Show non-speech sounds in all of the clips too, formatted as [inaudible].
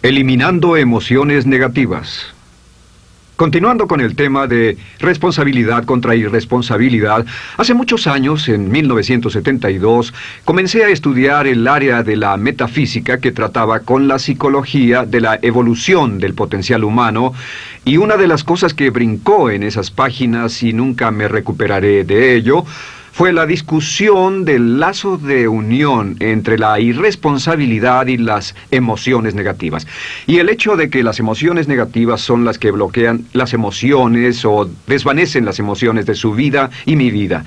Eliminando emociones negativas. Continuando con el tema de responsabilidad contra irresponsabilidad, hace muchos años, en 1972, comencé a estudiar el área de la metafísica que trataba con la psicología de la evolución del potencial humano y una de las cosas que brincó en esas páginas y nunca me recuperaré de ello fue la discusión del lazo de unión entre la irresponsabilidad y las emociones negativas. Y el hecho de que las emociones negativas son las que bloquean las emociones o desvanecen las emociones de su vida y mi vida.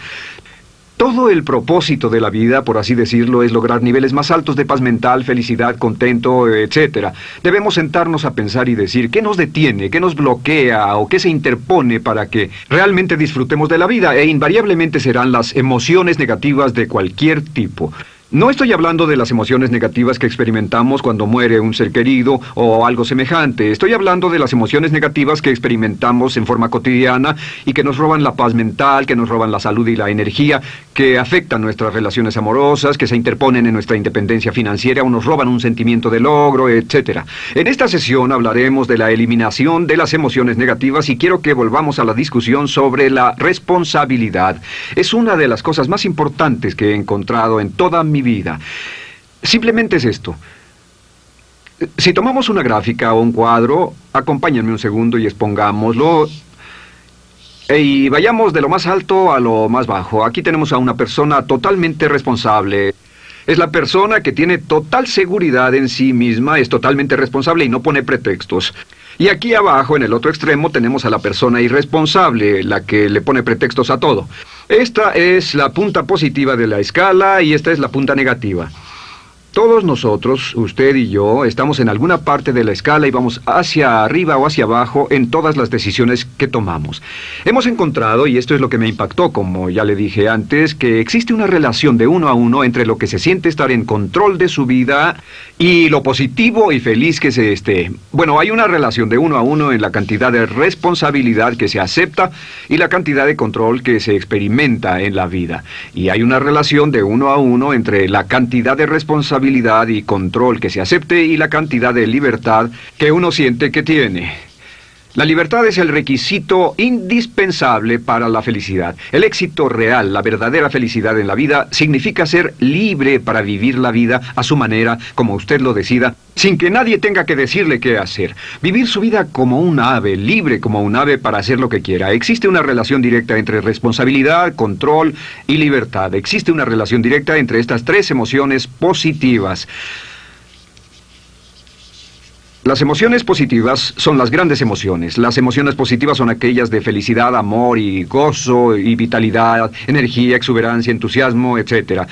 Todo el propósito de la vida, por así decirlo, es lograr niveles más altos de paz mental, felicidad, contento, etc. Debemos sentarnos a pensar y decir qué nos detiene, qué nos bloquea o qué se interpone para que realmente disfrutemos de la vida e invariablemente serán las emociones negativas de cualquier tipo. No estoy hablando de las emociones negativas que experimentamos cuando muere un ser querido o algo semejante. Estoy hablando de las emociones negativas que experimentamos en forma cotidiana y que nos roban la paz mental, que nos roban la salud y la energía, que afectan nuestras relaciones amorosas, que se interponen en nuestra independencia financiera o nos roban un sentimiento de logro, etc. En esta sesión hablaremos de la eliminación de las emociones negativas y quiero que volvamos a la discusión sobre la responsabilidad. Es una de las cosas más importantes que he encontrado en toda mi vida. Simplemente es esto. Si tomamos una gráfica o un cuadro, acompáñenme un segundo y expongámoslo. Y vayamos de lo más alto a lo más bajo. Aquí tenemos a una persona totalmente responsable. Es la persona que tiene total seguridad en sí misma, es totalmente responsable y no pone pretextos. Y aquí abajo, en el otro extremo, tenemos a la persona irresponsable, la que le pone pretextos a todo. Esta es la punta positiva de la escala y esta es la punta negativa. Todos nosotros, usted y yo, estamos en alguna parte de la escala y vamos hacia arriba o hacia abajo en todas las decisiones que tomamos. Hemos encontrado, y esto es lo que me impactó, como ya le dije antes, que existe una relación de uno a uno entre lo que se siente estar en control de su vida y lo positivo y feliz que se esté. Bueno, hay una relación de uno a uno en la cantidad de responsabilidad que se acepta y la cantidad de control que se experimenta en la vida. Y hay una relación de uno a uno entre la cantidad de responsabilidad y control que se acepte y la cantidad de libertad que uno siente que tiene. La libertad es el requisito indispensable para la felicidad. El éxito real, la verdadera felicidad en la vida, significa ser libre para vivir la vida a su manera, como usted lo decida, sin que nadie tenga que decirle qué hacer. Vivir su vida como un ave, libre como un ave para hacer lo que quiera. Existe una relación directa entre responsabilidad, control y libertad. Existe una relación directa entre estas tres emociones positivas. Las emociones positivas son las grandes emociones. Las emociones positivas son aquellas de felicidad, amor y gozo y vitalidad, energía, exuberancia, entusiasmo, etc.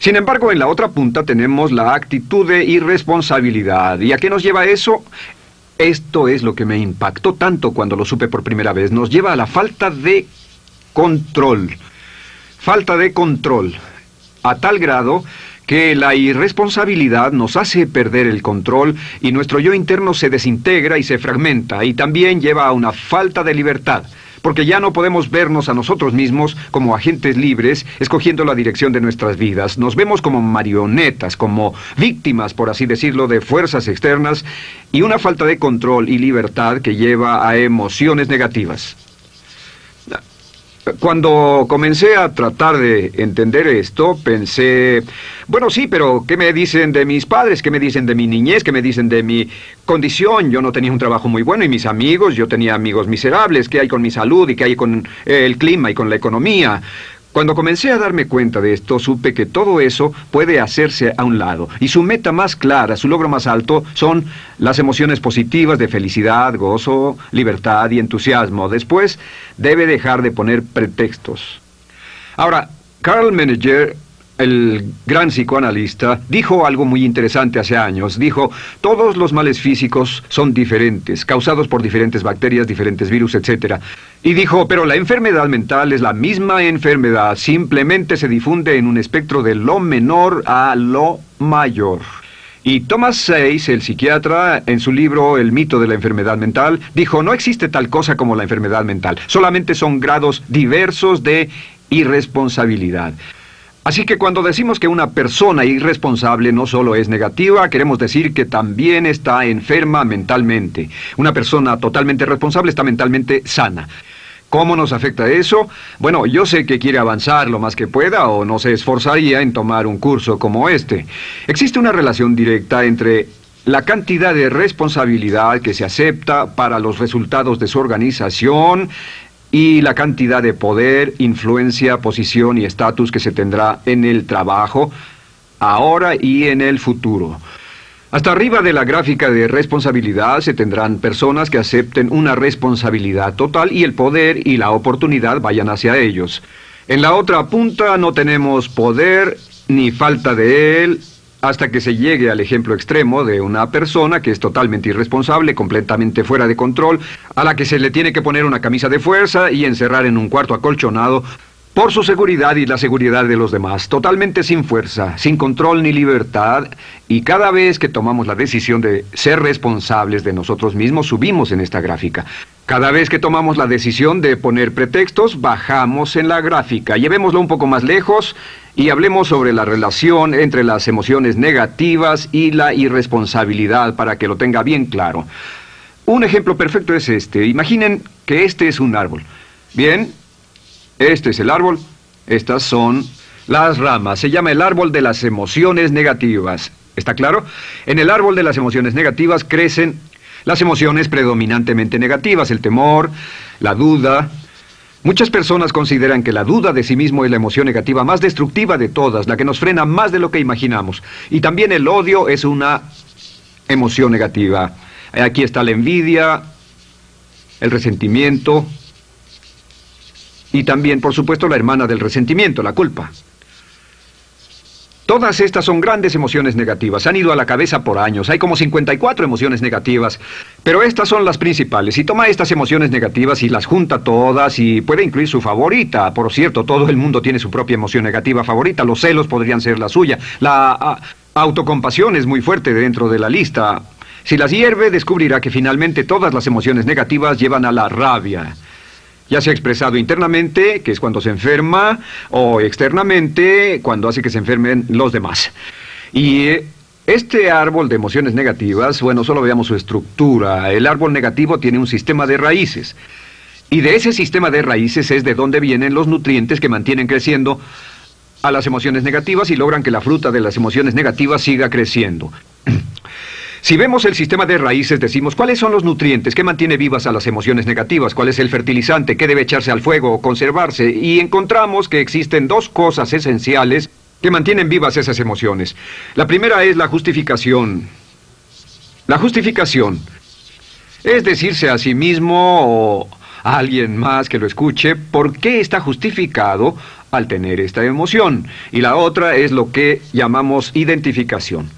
Sin embargo, en la otra punta tenemos la actitud de irresponsabilidad. ¿Y a qué nos lleva eso? Esto es lo que me impactó tanto cuando lo supe por primera vez. Nos lleva a la falta de control. Falta de control. A tal grado que la irresponsabilidad nos hace perder el control y nuestro yo interno se desintegra y se fragmenta y también lleva a una falta de libertad, porque ya no podemos vernos a nosotros mismos como agentes libres escogiendo la dirección de nuestras vidas. Nos vemos como marionetas, como víctimas, por así decirlo, de fuerzas externas y una falta de control y libertad que lleva a emociones negativas. Cuando comencé a tratar de entender esto, pensé, bueno, sí, pero ¿qué me dicen de mis padres? ¿Qué me dicen de mi niñez? ¿Qué me dicen de mi condición? Yo no tenía un trabajo muy bueno y mis amigos, yo tenía amigos miserables. ¿Qué hay con mi salud y qué hay con el clima y con la economía? Cuando comencé a darme cuenta de esto, supe que todo eso puede hacerse a un lado. Y su meta más clara, su logro más alto, son las emociones positivas de felicidad, gozo, libertad y entusiasmo. Después, debe dejar de poner pretextos. Ahora, Carl Meneger el gran psicoanalista, dijo algo muy interesante hace años. Dijo, todos los males físicos son diferentes, causados por diferentes bacterias, diferentes virus, etc. Y dijo, pero la enfermedad mental es la misma enfermedad, simplemente se difunde en un espectro de lo menor a lo mayor. Y Thomas Sayce, el psiquiatra, en su libro El mito de la enfermedad mental, dijo, no existe tal cosa como la enfermedad mental, solamente son grados diversos de irresponsabilidad. Así que cuando decimos que una persona irresponsable no solo es negativa, queremos decir que también está enferma mentalmente. Una persona totalmente responsable está mentalmente sana. ¿Cómo nos afecta eso? Bueno, yo sé que quiere avanzar lo más que pueda o no se esforzaría en tomar un curso como este. Existe una relación directa entre la cantidad de responsabilidad que se acepta para los resultados de su organización y la cantidad de poder, influencia, posición y estatus que se tendrá en el trabajo ahora y en el futuro. Hasta arriba de la gráfica de responsabilidad se tendrán personas que acepten una responsabilidad total y el poder y la oportunidad vayan hacia ellos. En la otra punta no tenemos poder ni falta de él hasta que se llegue al ejemplo extremo de una persona que es totalmente irresponsable, completamente fuera de control, a la que se le tiene que poner una camisa de fuerza y encerrar en un cuarto acolchonado por su seguridad y la seguridad de los demás, totalmente sin fuerza, sin control ni libertad, y cada vez que tomamos la decisión de ser responsables de nosotros mismos, subimos en esta gráfica. Cada vez que tomamos la decisión de poner pretextos, bajamos en la gráfica. Llevémoslo un poco más lejos y hablemos sobre la relación entre las emociones negativas y la irresponsabilidad para que lo tenga bien claro. Un ejemplo perfecto es este. Imaginen que este es un árbol. Bien, este es el árbol, estas son las ramas. Se llama el árbol de las emociones negativas. ¿Está claro? En el árbol de las emociones negativas crecen las emociones predominantemente negativas, el temor, la duda. Muchas personas consideran que la duda de sí mismo es la emoción negativa más destructiva de todas, la que nos frena más de lo que imaginamos. Y también el odio es una emoción negativa. Aquí está la envidia, el resentimiento, y también, por supuesto, la hermana del resentimiento, la culpa. Todas estas son grandes emociones negativas. Han ido a la cabeza por años. Hay como 54 emociones negativas. Pero estas son las principales. Si toma estas emociones negativas y las junta todas y puede incluir su favorita. Por cierto, todo el mundo tiene su propia emoción negativa favorita. Los celos podrían ser la suya. La autocompasión es muy fuerte dentro de la lista. Si las hierve, descubrirá que finalmente todas las emociones negativas llevan a la rabia ya sea expresado internamente, que es cuando se enferma, o externamente, cuando hace que se enfermen los demás. Y eh, este árbol de emociones negativas, bueno, solo veamos su estructura. El árbol negativo tiene un sistema de raíces. Y de ese sistema de raíces es de donde vienen los nutrientes que mantienen creciendo a las emociones negativas y logran que la fruta de las emociones negativas siga creciendo. [clears throat] Si vemos el sistema de raíces, decimos cuáles son los nutrientes que mantiene vivas a las emociones negativas, cuál es el fertilizante que debe echarse al fuego o conservarse, y encontramos que existen dos cosas esenciales que mantienen vivas esas emociones. La primera es la justificación. La justificación es decirse a sí mismo o a alguien más que lo escuche por qué está justificado al tener esta emoción. Y la otra es lo que llamamos identificación.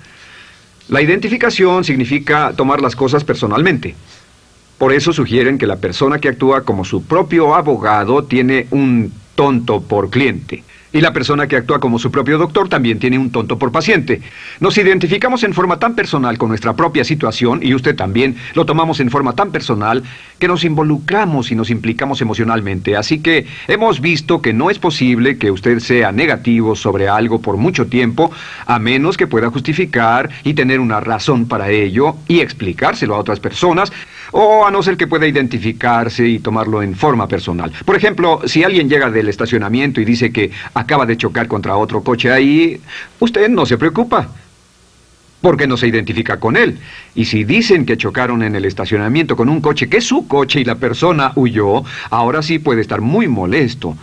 La identificación significa tomar las cosas personalmente. Por eso sugieren que la persona que actúa como su propio abogado tiene un tonto por cliente. Y la persona que actúa como su propio doctor también tiene un tonto por paciente. Nos identificamos en forma tan personal con nuestra propia situación, y usted también, lo tomamos en forma tan personal, que nos involucramos y nos implicamos emocionalmente. Así que hemos visto que no es posible que usted sea negativo sobre algo por mucho tiempo, a menos que pueda justificar y tener una razón para ello y explicárselo a otras personas, o a no ser que pueda identificarse y tomarlo en forma personal. Por ejemplo, si alguien llega del estacionamiento y dice que acaba de chocar contra otro coche ahí, usted no se preocupa porque no se identifica con él. Y si dicen que chocaron en el estacionamiento con un coche que es su coche y la persona huyó, ahora sí puede estar muy molesto.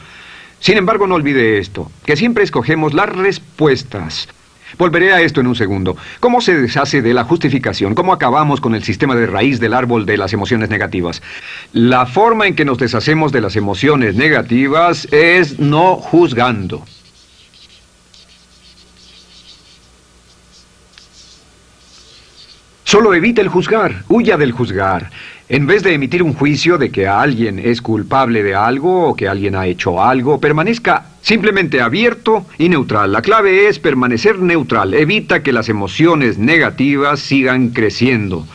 Sin embargo, no olvide esto, que siempre escogemos las respuestas Volveré a esto en un segundo. ¿Cómo se deshace de la justificación? ¿Cómo acabamos con el sistema de raíz del árbol de las emociones negativas? La forma en que nos deshacemos de las emociones negativas es no juzgando. Solo evite el juzgar, huya del juzgar. En vez de emitir un juicio de que alguien es culpable de algo o que alguien ha hecho algo, permanezca simplemente abierto y neutral. La clave es permanecer neutral. Evita que las emociones negativas sigan creciendo.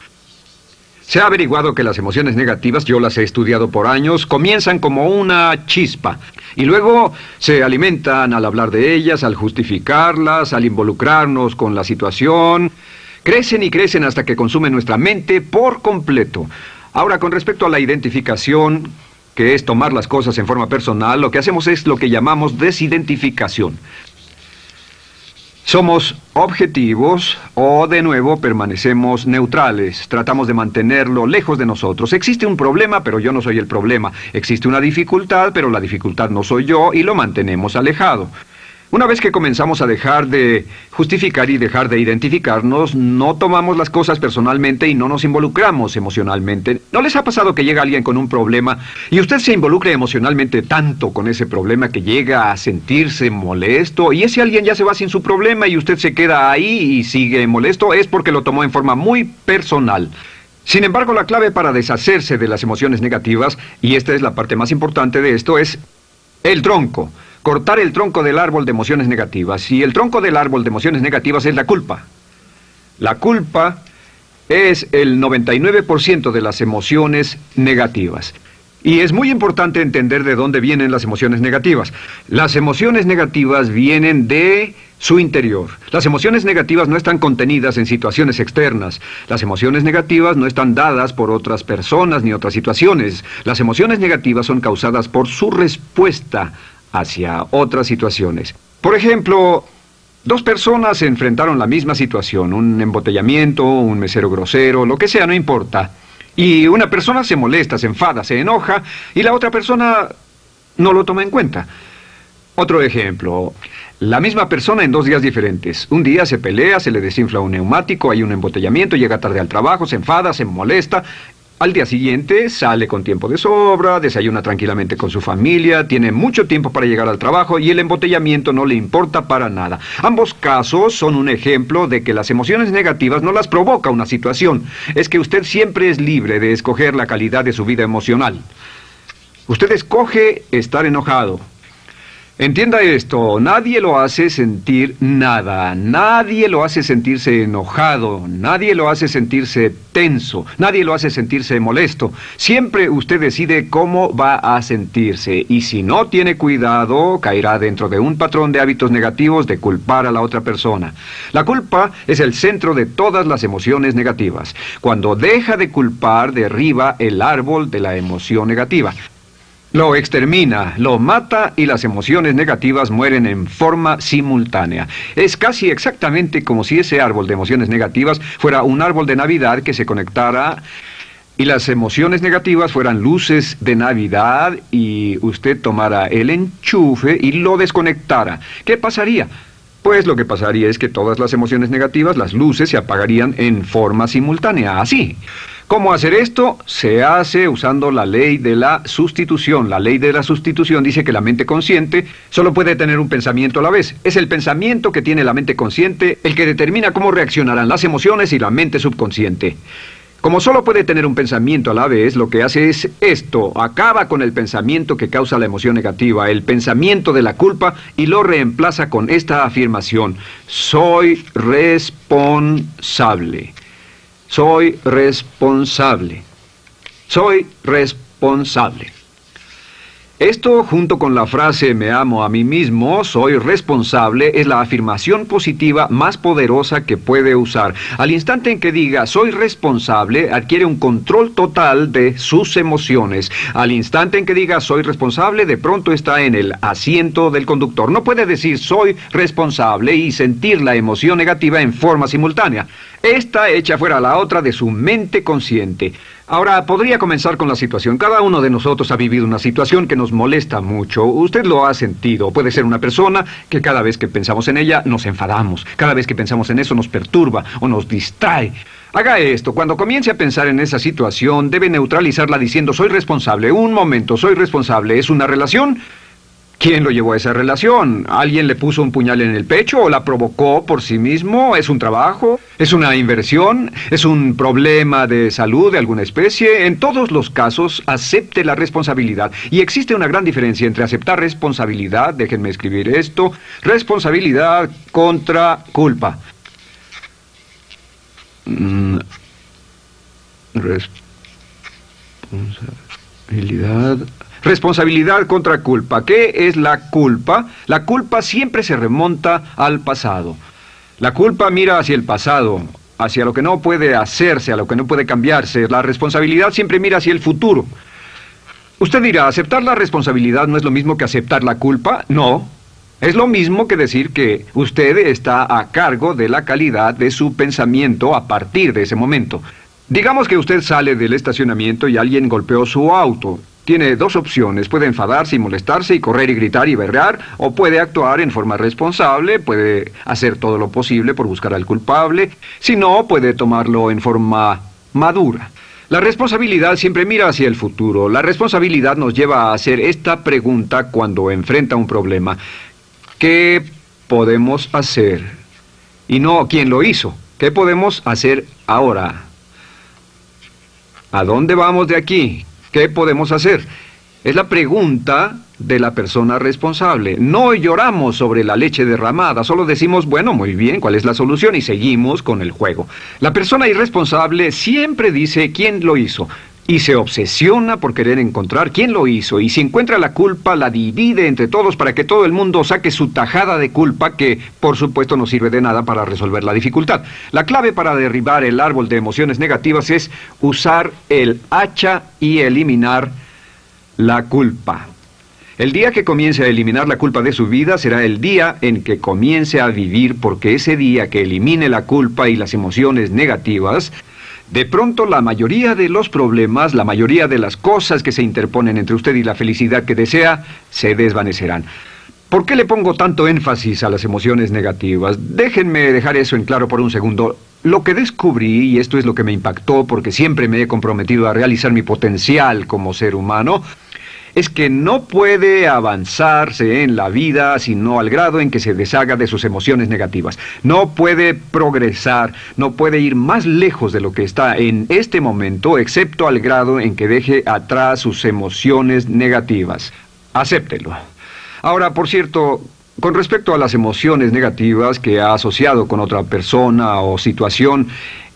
Se ha averiguado que las emociones negativas, yo las he estudiado por años, comienzan como una chispa y luego se alimentan al hablar de ellas, al justificarlas, al involucrarnos con la situación. Crecen y crecen hasta que consumen nuestra mente por completo. Ahora, con respecto a la identificación, que es tomar las cosas en forma personal, lo que hacemos es lo que llamamos desidentificación. Somos objetivos o de nuevo permanecemos neutrales, tratamos de mantenerlo lejos de nosotros. Existe un problema, pero yo no soy el problema. Existe una dificultad, pero la dificultad no soy yo y lo mantenemos alejado. Una vez que comenzamos a dejar de justificar y dejar de identificarnos, no tomamos las cosas personalmente y no nos involucramos emocionalmente. ¿No les ha pasado que llega alguien con un problema y usted se involucra emocionalmente tanto con ese problema que llega a sentirse molesto y ese alguien ya se va sin su problema y usted se queda ahí y sigue molesto? Es porque lo tomó en forma muy personal. Sin embargo, la clave para deshacerse de las emociones negativas, y esta es la parte más importante de esto, es el tronco cortar el tronco del árbol de emociones negativas. Y el tronco del árbol de emociones negativas es la culpa. La culpa es el 99% de las emociones negativas. Y es muy importante entender de dónde vienen las emociones negativas. Las emociones negativas vienen de su interior. Las emociones negativas no están contenidas en situaciones externas. Las emociones negativas no están dadas por otras personas ni otras situaciones. Las emociones negativas son causadas por su respuesta hacia otras situaciones. Por ejemplo, dos personas se enfrentaron la misma situación, un embotellamiento, un mesero grosero, lo que sea, no importa. Y una persona se molesta, se enfada, se enoja, y la otra persona no lo toma en cuenta. Otro ejemplo, la misma persona en dos días diferentes. Un día se pelea, se le desinfla un neumático, hay un embotellamiento, llega tarde al trabajo, se enfada, se molesta, al día siguiente sale con tiempo de sobra, desayuna tranquilamente con su familia, tiene mucho tiempo para llegar al trabajo y el embotellamiento no le importa para nada. Ambos casos son un ejemplo de que las emociones negativas no las provoca una situación. Es que usted siempre es libre de escoger la calidad de su vida emocional. Usted escoge estar enojado, Entienda esto, nadie lo hace sentir nada, nadie lo hace sentirse enojado, nadie lo hace sentirse tenso, nadie lo hace sentirse molesto. Siempre usted decide cómo va a sentirse y si no tiene cuidado, caerá dentro de un patrón de hábitos negativos de culpar a la otra persona. La culpa es el centro de todas las emociones negativas. Cuando deja de culpar, derriba el árbol de la emoción negativa. Lo extermina, lo mata y las emociones negativas mueren en forma simultánea. Es casi exactamente como si ese árbol de emociones negativas fuera un árbol de Navidad que se conectara y las emociones negativas fueran luces de Navidad y usted tomara el enchufe y lo desconectara. ¿Qué pasaría? Pues lo que pasaría es que todas las emociones negativas, las luces, se apagarían en forma simultánea, así. ¿Cómo hacer esto? Se hace usando la ley de la sustitución. La ley de la sustitución dice que la mente consciente solo puede tener un pensamiento a la vez. Es el pensamiento que tiene la mente consciente el que determina cómo reaccionarán las emociones y la mente subconsciente. Como solo puede tener un pensamiento a la vez, lo que hace es esto, acaba con el pensamiento que causa la emoción negativa, el pensamiento de la culpa, y lo reemplaza con esta afirmación, soy responsable. Soy responsable. Soy responsable. Esto, junto con la frase me amo a mí mismo, soy responsable, es la afirmación positiva más poderosa que puede usar. Al instante en que diga soy responsable, adquiere un control total de sus emociones. Al instante en que diga soy responsable, de pronto está en el asiento del conductor. No puede decir soy responsable y sentir la emoción negativa en forma simultánea. Esta echa fuera la otra de su mente consciente. Ahora, podría comenzar con la situación. Cada uno de nosotros ha vivido una situación que nos molesta mucho. Usted lo ha sentido. Puede ser una persona que cada vez que pensamos en ella nos enfadamos. Cada vez que pensamos en eso nos perturba o nos distrae. Haga esto. Cuando comience a pensar en esa situación, debe neutralizarla diciendo soy responsable. Un momento, soy responsable. ¿Es una relación? ¿Quién lo llevó a esa relación? ¿Alguien le puso un puñal en el pecho o la provocó por sí mismo? ¿Es un trabajo? ¿Es una inversión? ¿Es un problema de salud de alguna especie? En todos los casos, acepte la responsabilidad. Y existe una gran diferencia entre aceptar responsabilidad, déjenme escribir esto, responsabilidad contra culpa. Mm, Responsabilidad. Responsabilidad contra culpa. ¿Qué es la culpa? La culpa siempre se remonta al pasado. La culpa mira hacia el pasado, hacia lo que no puede hacerse, a lo que no puede cambiarse. La responsabilidad siempre mira hacia el futuro. Usted dirá, ¿aceptar la responsabilidad no es lo mismo que aceptar la culpa? No. Es lo mismo que decir que usted está a cargo de la calidad de su pensamiento a partir de ese momento. Digamos que usted sale del estacionamiento y alguien golpeó su auto. Tiene dos opciones, puede enfadarse y molestarse y correr y gritar y berrear, o puede actuar en forma responsable, puede hacer todo lo posible por buscar al culpable, si no, puede tomarlo en forma madura. La responsabilidad siempre mira hacia el futuro. La responsabilidad nos lleva a hacer esta pregunta cuando enfrenta un problema. ¿Qué podemos hacer? Y no quién lo hizo. ¿Qué podemos hacer ahora? ¿A dónde vamos de aquí? ¿Qué podemos hacer? Es la pregunta de la persona responsable. No lloramos sobre la leche derramada, solo decimos, bueno, muy bien, ¿cuál es la solución? Y seguimos con el juego. La persona irresponsable siempre dice quién lo hizo y se obsesiona por querer encontrar quién lo hizo y si encuentra la culpa la divide entre todos para que todo el mundo saque su tajada de culpa que por supuesto no sirve de nada para resolver la dificultad. La clave para derribar el árbol de emociones negativas es usar el hacha y eliminar la culpa. El día que comience a eliminar la culpa de su vida será el día en que comience a vivir porque ese día que elimine la culpa y las emociones negativas, de pronto la mayoría de los problemas, la mayoría de las cosas que se interponen entre usted y la felicidad que desea, se desvanecerán. ¿Por qué le pongo tanto énfasis a las emociones negativas? Déjenme dejar eso en claro por un segundo. Lo que descubrí, y esto es lo que me impactó porque siempre me he comprometido a realizar mi potencial como ser humano, es que no puede avanzarse en la vida sino al grado en que se deshaga de sus emociones negativas. No puede progresar, no puede ir más lejos de lo que está en este momento, excepto al grado en que deje atrás sus emociones negativas. Acéptelo. Ahora, por cierto, con respecto a las emociones negativas que ha asociado con otra persona o situación,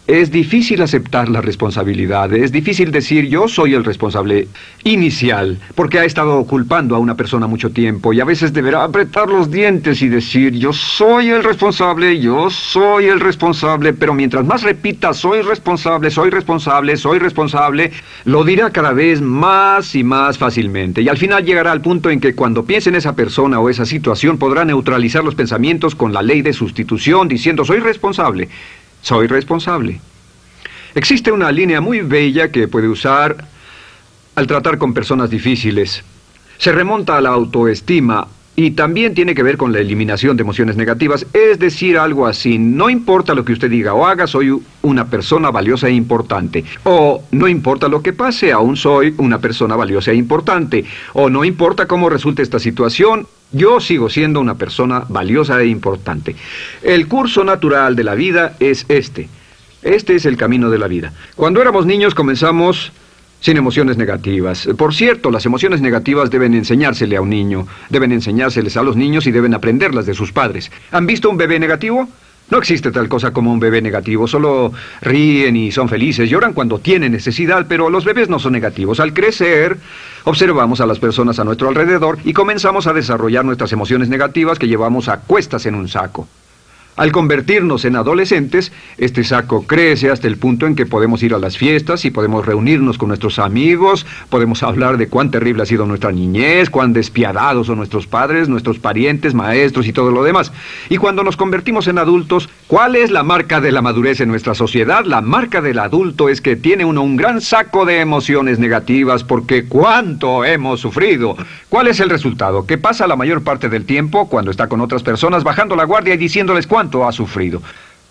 es difícil aceptar la responsabilidad, es difícil decir yo soy el responsable inicial, porque ha estado culpando a una persona mucho tiempo y a veces deberá apretar los dientes y decir yo soy el responsable, yo soy el responsable, pero mientras más repita soy responsable, soy responsable, soy responsable, lo dirá cada vez más y más fácilmente y al final llegará al punto en que cuando piense en esa persona o esa situación podrá neutralizar los pensamientos con la ley de sustitución diciendo soy responsable. Soy responsable. Existe una línea muy bella que puede usar al tratar con personas difíciles. Se remonta a la autoestima y también tiene que ver con la eliminación de emociones negativas, es decir, algo así, no importa lo que usted diga o haga, soy una persona valiosa e importante. O no importa lo que pase, aún soy una persona valiosa e importante. O no importa cómo resulte esta situación, yo sigo siendo una persona valiosa e importante. El curso natural de la vida es este. Este es el camino de la vida. Cuando éramos niños comenzamos sin emociones negativas. Por cierto, las emociones negativas deben enseñársele a un niño, deben enseñárseles a los niños y deben aprenderlas de sus padres. ¿Han visto un bebé negativo? No existe tal cosa como un bebé negativo, solo ríen y son felices, lloran cuando tienen necesidad, pero los bebés no son negativos. Al crecer, observamos a las personas a nuestro alrededor y comenzamos a desarrollar nuestras emociones negativas que llevamos a cuestas en un saco. Al convertirnos en adolescentes, este saco crece hasta el punto en que podemos ir a las fiestas y podemos reunirnos con nuestros amigos, podemos hablar de cuán terrible ha sido nuestra niñez, cuán despiadados son nuestros padres, nuestros parientes, maestros y todo lo demás. Y cuando nos convertimos en adultos, ¿cuál es la marca de la madurez en nuestra sociedad? La marca del adulto es que tiene uno un gran saco de emociones negativas porque cuánto hemos sufrido. ¿Cuál es el resultado? Que pasa la mayor parte del tiempo cuando está con otras personas bajando la guardia y diciéndoles cuánto ha sufrido.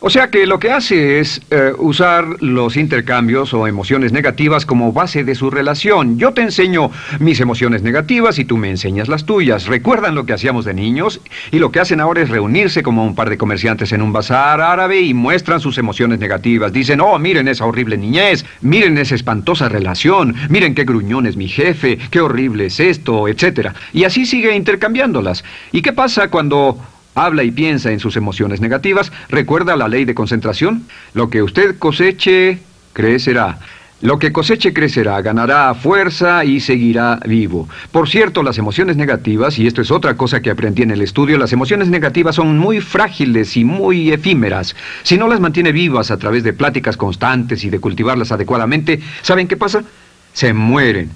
O sea que lo que hace es eh, usar los intercambios o emociones negativas como base de su relación. Yo te enseño mis emociones negativas y tú me enseñas las tuyas. ¿Recuerdan lo que hacíamos de niños? Y lo que hacen ahora es reunirse como un par de comerciantes en un bazar árabe y muestran sus emociones negativas. Dicen, oh, miren esa horrible niñez, miren esa espantosa relación, miren qué gruñón es mi jefe, qué horrible es esto, etc. Y así sigue intercambiándolas. ¿Y qué pasa cuando habla y piensa en sus emociones negativas, recuerda la ley de concentración. Lo que usted coseche, crecerá. Lo que coseche crecerá, ganará fuerza y seguirá vivo. Por cierto, las emociones negativas, y esto es otra cosa que aprendí en el estudio, las emociones negativas son muy frágiles y muy efímeras. Si no las mantiene vivas a través de pláticas constantes y de cultivarlas adecuadamente, ¿saben qué pasa? Se mueren.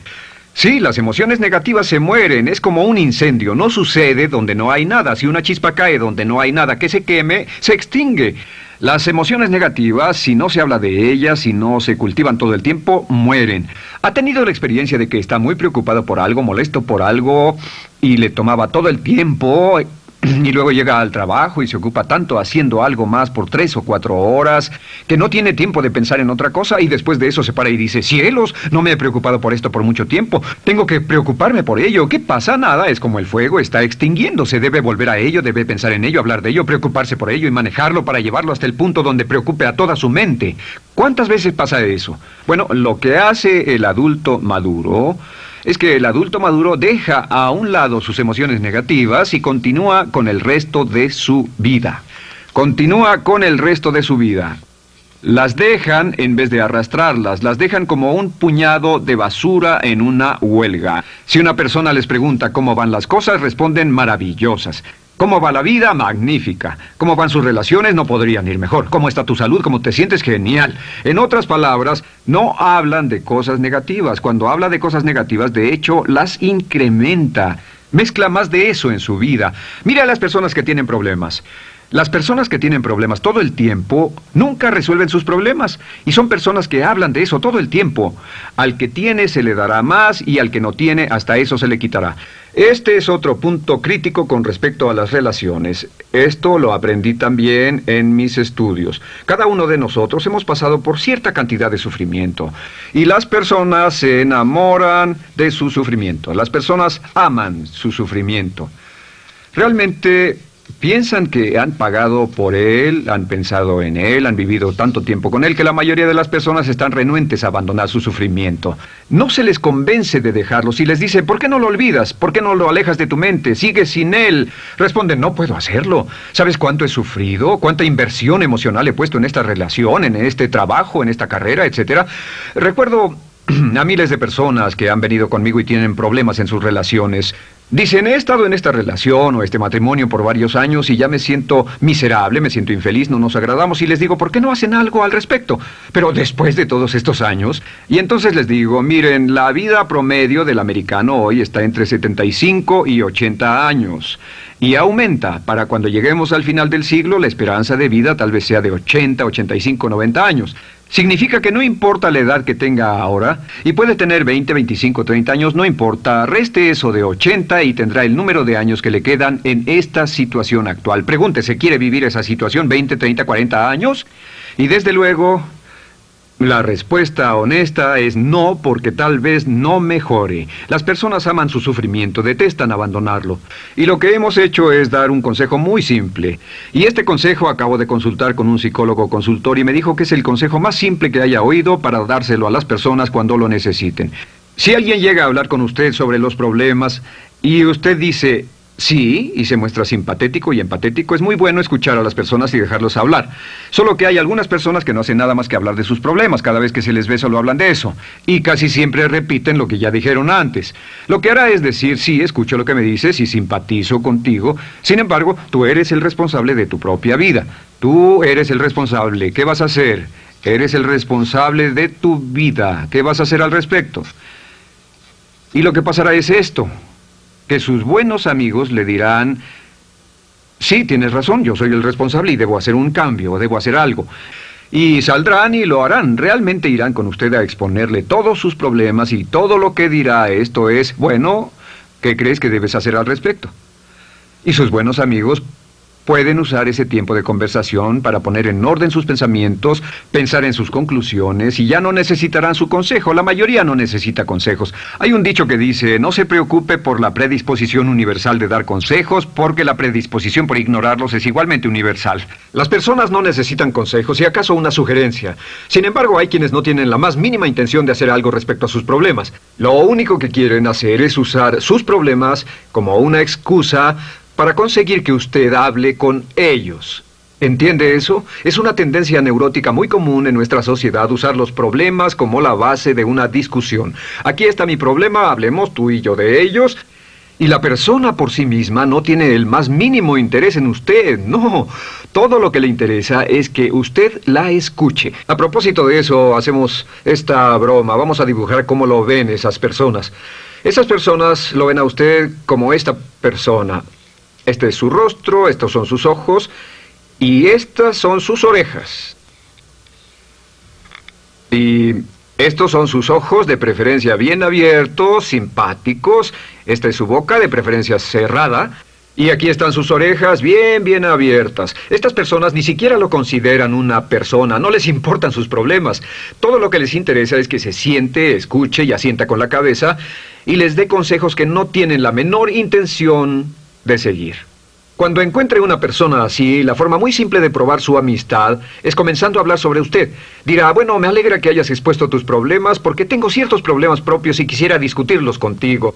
Sí, las emociones negativas se mueren, es como un incendio, no sucede donde no hay nada. Si una chispa cae donde no hay nada que se queme, se extingue. Las emociones negativas, si no se habla de ellas, si no se cultivan todo el tiempo, mueren. ¿Ha tenido la experiencia de que está muy preocupado por algo, molesto por algo, y le tomaba todo el tiempo y luego llega al trabajo y se ocupa tanto haciendo algo más por tres o cuatro horas que no tiene tiempo de pensar en otra cosa y después de eso se para y dice, cielos, no me he preocupado por esto por mucho tiempo, tengo que preocuparme por ello, ¿qué pasa? Nada, es como el fuego, está extinguiéndose, debe volver a ello, debe pensar en ello, hablar de ello, preocuparse por ello y manejarlo para llevarlo hasta el punto donde preocupe a toda su mente. ¿Cuántas veces pasa eso? Bueno, lo que hace el adulto maduro es que el adulto maduro deja a un lado sus emociones negativas y continúa con el resto de su vida. Continúa con el resto de su vida. Las dejan en vez de arrastrarlas, las dejan como un puñado de basura en una huelga. Si una persona les pregunta cómo van las cosas, responden maravillosas. ¿Cómo va la vida? Magnífica. ¿Cómo van sus relaciones? No podrían ir mejor. ¿Cómo está tu salud? ¿Cómo te sientes? Genial. En otras palabras, no hablan de cosas negativas. Cuando habla de cosas negativas, de hecho, las incrementa. Mezcla más de eso en su vida. Mira a las personas que tienen problemas. Las personas que tienen problemas todo el tiempo nunca resuelven sus problemas y son personas que hablan de eso todo el tiempo. Al que tiene se le dará más y al que no tiene hasta eso se le quitará. Este es otro punto crítico con respecto a las relaciones. Esto lo aprendí también en mis estudios. Cada uno de nosotros hemos pasado por cierta cantidad de sufrimiento y las personas se enamoran de su sufrimiento. Las personas aman su sufrimiento. Realmente piensan que han pagado por él, han pensado en él, han vivido tanto tiempo con él que la mayoría de las personas están renuentes a abandonar su sufrimiento. No se les convence de dejarlo. Si les dice, ¿por qué no lo olvidas? ¿Por qué no lo alejas de tu mente? Sigue sin él. Responden, no puedo hacerlo. ¿Sabes cuánto he sufrido? ¿Cuánta inversión emocional he puesto en esta relación, en este trabajo, en esta carrera, etcétera? Recuerdo [clears throat] a miles de personas que han venido conmigo y tienen problemas en sus relaciones. Dicen, he estado en esta relación o este matrimonio por varios años y ya me siento miserable, me siento infeliz, no nos agradamos y les digo, ¿por qué no hacen algo al respecto? Pero después de todos estos años, y entonces les digo, miren, la vida promedio del americano hoy está entre 75 y 80 años y aumenta. Para cuando lleguemos al final del siglo, la esperanza de vida tal vez sea de 80, 85, 90 años. Significa que no importa la edad que tenga ahora, y puede tener 20, 25, 30 años, no importa, reste eso de 80 y tendrá el número de años que le quedan en esta situación actual. Pregúntese, ¿quiere vivir esa situación 20, 30, 40 años? Y desde luego, la respuesta honesta es no porque tal vez no mejore. Las personas aman su sufrimiento, detestan abandonarlo. Y lo que hemos hecho es dar un consejo muy simple. Y este consejo acabo de consultar con un psicólogo consultor y me dijo que es el consejo más simple que haya oído para dárselo a las personas cuando lo necesiten. Si alguien llega a hablar con usted sobre los problemas y usted dice, Sí, y se muestra simpatético y empatético. Es muy bueno escuchar a las personas y dejarlos hablar. Solo que hay algunas personas que no hacen nada más que hablar de sus problemas. Cada vez que se les ve solo hablan de eso. Y casi siempre repiten lo que ya dijeron antes. Lo que hará es decir, sí, escucho lo que me dices y simpatizo contigo. Sin embargo, tú eres el responsable de tu propia vida. Tú eres el responsable. ¿Qué vas a hacer? Eres el responsable de tu vida. ¿Qué vas a hacer al respecto? Y lo que pasará es esto que sus buenos amigos le dirán, sí, tienes razón, yo soy el responsable y debo hacer un cambio, debo hacer algo. Y saldrán y lo harán, realmente irán con usted a exponerle todos sus problemas y todo lo que dirá esto es, bueno, ¿qué crees que debes hacer al respecto? Y sus buenos amigos Pueden usar ese tiempo de conversación para poner en orden sus pensamientos, pensar en sus conclusiones y ya no necesitarán su consejo. La mayoría no necesita consejos. Hay un dicho que dice, no se preocupe por la predisposición universal de dar consejos porque la predisposición por ignorarlos es igualmente universal. Las personas no necesitan consejos y acaso una sugerencia. Sin embargo, hay quienes no tienen la más mínima intención de hacer algo respecto a sus problemas. Lo único que quieren hacer es usar sus problemas como una excusa para conseguir que usted hable con ellos. ¿Entiende eso? Es una tendencia neurótica muy común en nuestra sociedad usar los problemas como la base de una discusión. Aquí está mi problema, hablemos tú y yo de ellos. Y la persona por sí misma no tiene el más mínimo interés en usted, no. Todo lo que le interesa es que usted la escuche. A propósito de eso, hacemos esta broma. Vamos a dibujar cómo lo ven esas personas. Esas personas lo ven a usted como esta persona. Este es su rostro, estos son sus ojos y estas son sus orejas. Y estos son sus ojos, de preferencia bien abiertos, simpáticos. Esta es su boca, de preferencia cerrada. Y aquí están sus orejas bien, bien abiertas. Estas personas ni siquiera lo consideran una persona, no les importan sus problemas. Todo lo que les interesa es que se siente, escuche y asienta con la cabeza y les dé consejos que no tienen la menor intención de seguir. Cuando encuentre una persona así, la forma muy simple de probar su amistad es comenzando a hablar sobre usted. Dirá, bueno, me alegra que hayas expuesto tus problemas porque tengo ciertos problemas propios y quisiera discutirlos contigo.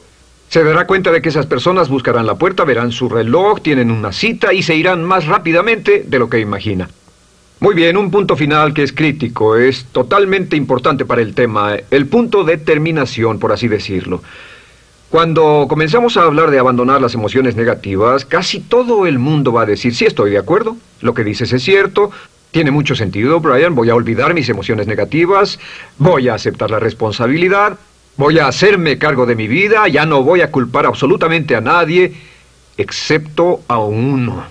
Se dará cuenta de que esas personas buscarán la puerta, verán su reloj, tienen una cita y se irán más rápidamente de lo que imagina. Muy bien, un punto final que es crítico, es totalmente importante para el tema, el punto de terminación, por así decirlo. Cuando comenzamos a hablar de abandonar las emociones negativas, casi todo el mundo va a decir, sí, estoy de acuerdo, lo que dices es cierto, tiene mucho sentido, Brian, voy a olvidar mis emociones negativas, voy a aceptar la responsabilidad, voy a hacerme cargo de mi vida, ya no voy a culpar absolutamente a nadie, excepto a uno.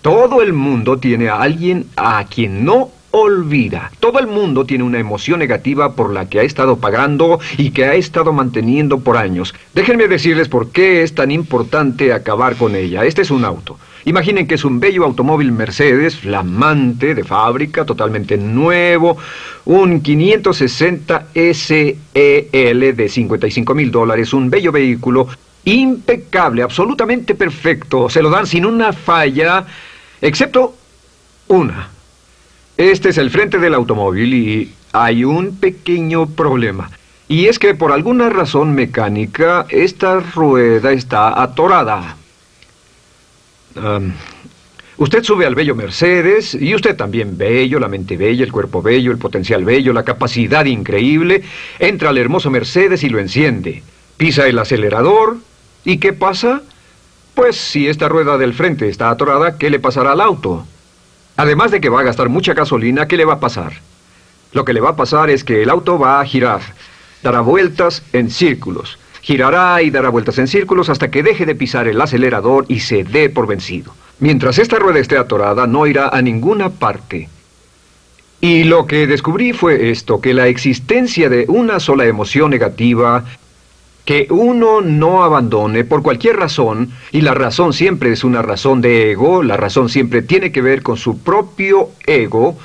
Todo el mundo tiene a alguien a quien no olvida. Todo el mundo tiene una emoción negativa por la que ha estado pagando y que ha estado manteniendo por años. Déjenme decirles por qué es tan importante acabar con ella. Este es un auto. Imaginen que es un bello automóvil Mercedes, flamante, de fábrica, totalmente nuevo, un 560 SEL de 55 mil dólares, un bello vehículo, impecable, absolutamente perfecto. Se lo dan sin una falla, excepto una. Este es el frente del automóvil y hay un pequeño problema. Y es que por alguna razón mecánica esta rueda está atorada. usted sube al bello Mercedes y usted también bello, la mente bella, el cuerpo bello, el potencial bello, la capacidad increíble. Entra al hermoso Mercedes y lo enciende. Pisa el acelerador y ¿qué pasa? Pues si esta rueda del frente está atorada, ¿qué le pasará al auto? Además de que va a gastar mucha gasolina, ¿qué le va a pasar? Lo que le va a pasar es que el auto va a girar, dará vueltas en círculos, girará y dará vueltas en círculos hasta que deje de pisar el acelerador y se dé por vencido. Mientras esta rueda esté atorada, no irá a ninguna parte. Y lo que descubrí fue esto, que la existencia de una sola emoción negativa que uno no abandone por cualquier razón, y la razón siempre es una razón de ego, la razón siempre tiene que ver con su propio ego,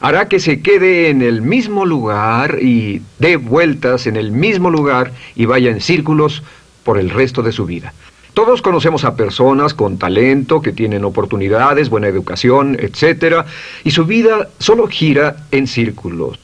hará que se quede en el mismo lugar y dé vueltas en el mismo lugar y vaya en círculos por el resto de su vida. Todos conocemos a personas con talento, que tienen oportunidades, buena educación, etc. Y su vida solo gira en círculos.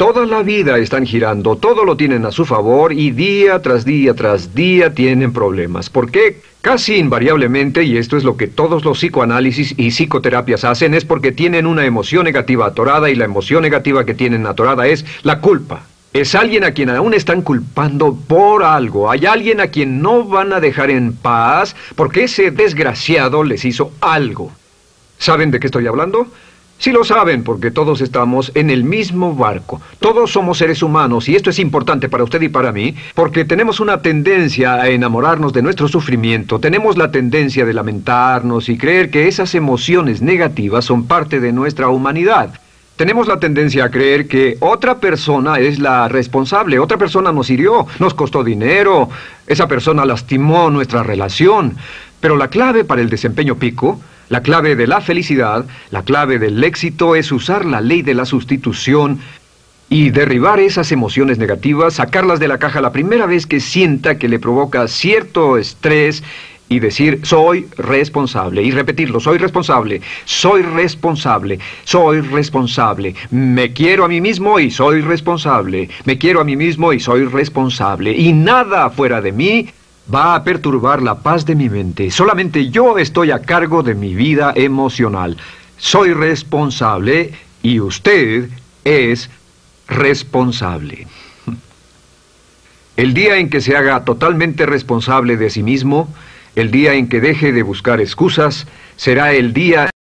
Toda la vida están girando, todo lo tienen a su favor y día tras día tras día tienen problemas. ¿Por qué? Casi invariablemente, y esto es lo que todos los psicoanálisis y psicoterapias hacen, es porque tienen una emoción negativa atorada y la emoción negativa que tienen atorada es la culpa. Es alguien a quien aún están culpando por algo. Hay alguien a quien no van a dejar en paz porque ese desgraciado les hizo algo. ¿Saben de qué estoy hablando? Sí lo saben, porque todos estamos en el mismo barco. Todos somos seres humanos, y esto es importante para usted y para mí, porque tenemos una tendencia a enamorarnos de nuestro sufrimiento, tenemos la tendencia de lamentarnos y creer que esas emociones negativas son parte de nuestra humanidad. Tenemos la tendencia a creer que otra persona es la responsable, otra persona nos hirió, nos costó dinero, esa persona lastimó nuestra relación. Pero la clave para el desempeño pico la clave de la felicidad, la clave del éxito es usar la ley de la sustitución y derribar esas emociones negativas, sacarlas de la caja la primera vez que sienta que le provoca cierto estrés y decir soy responsable y repetirlo, soy responsable, soy responsable, soy responsable, me quiero a mí mismo y soy responsable, me quiero a mí mismo y soy responsable y nada fuera de mí va a perturbar la paz de mi mente. Solamente yo estoy a cargo de mi vida emocional. soy responsable y usted es responsable. El día en que se haga totalmente responsable de sí mismo, el día en que deje de buscar excusas, será el día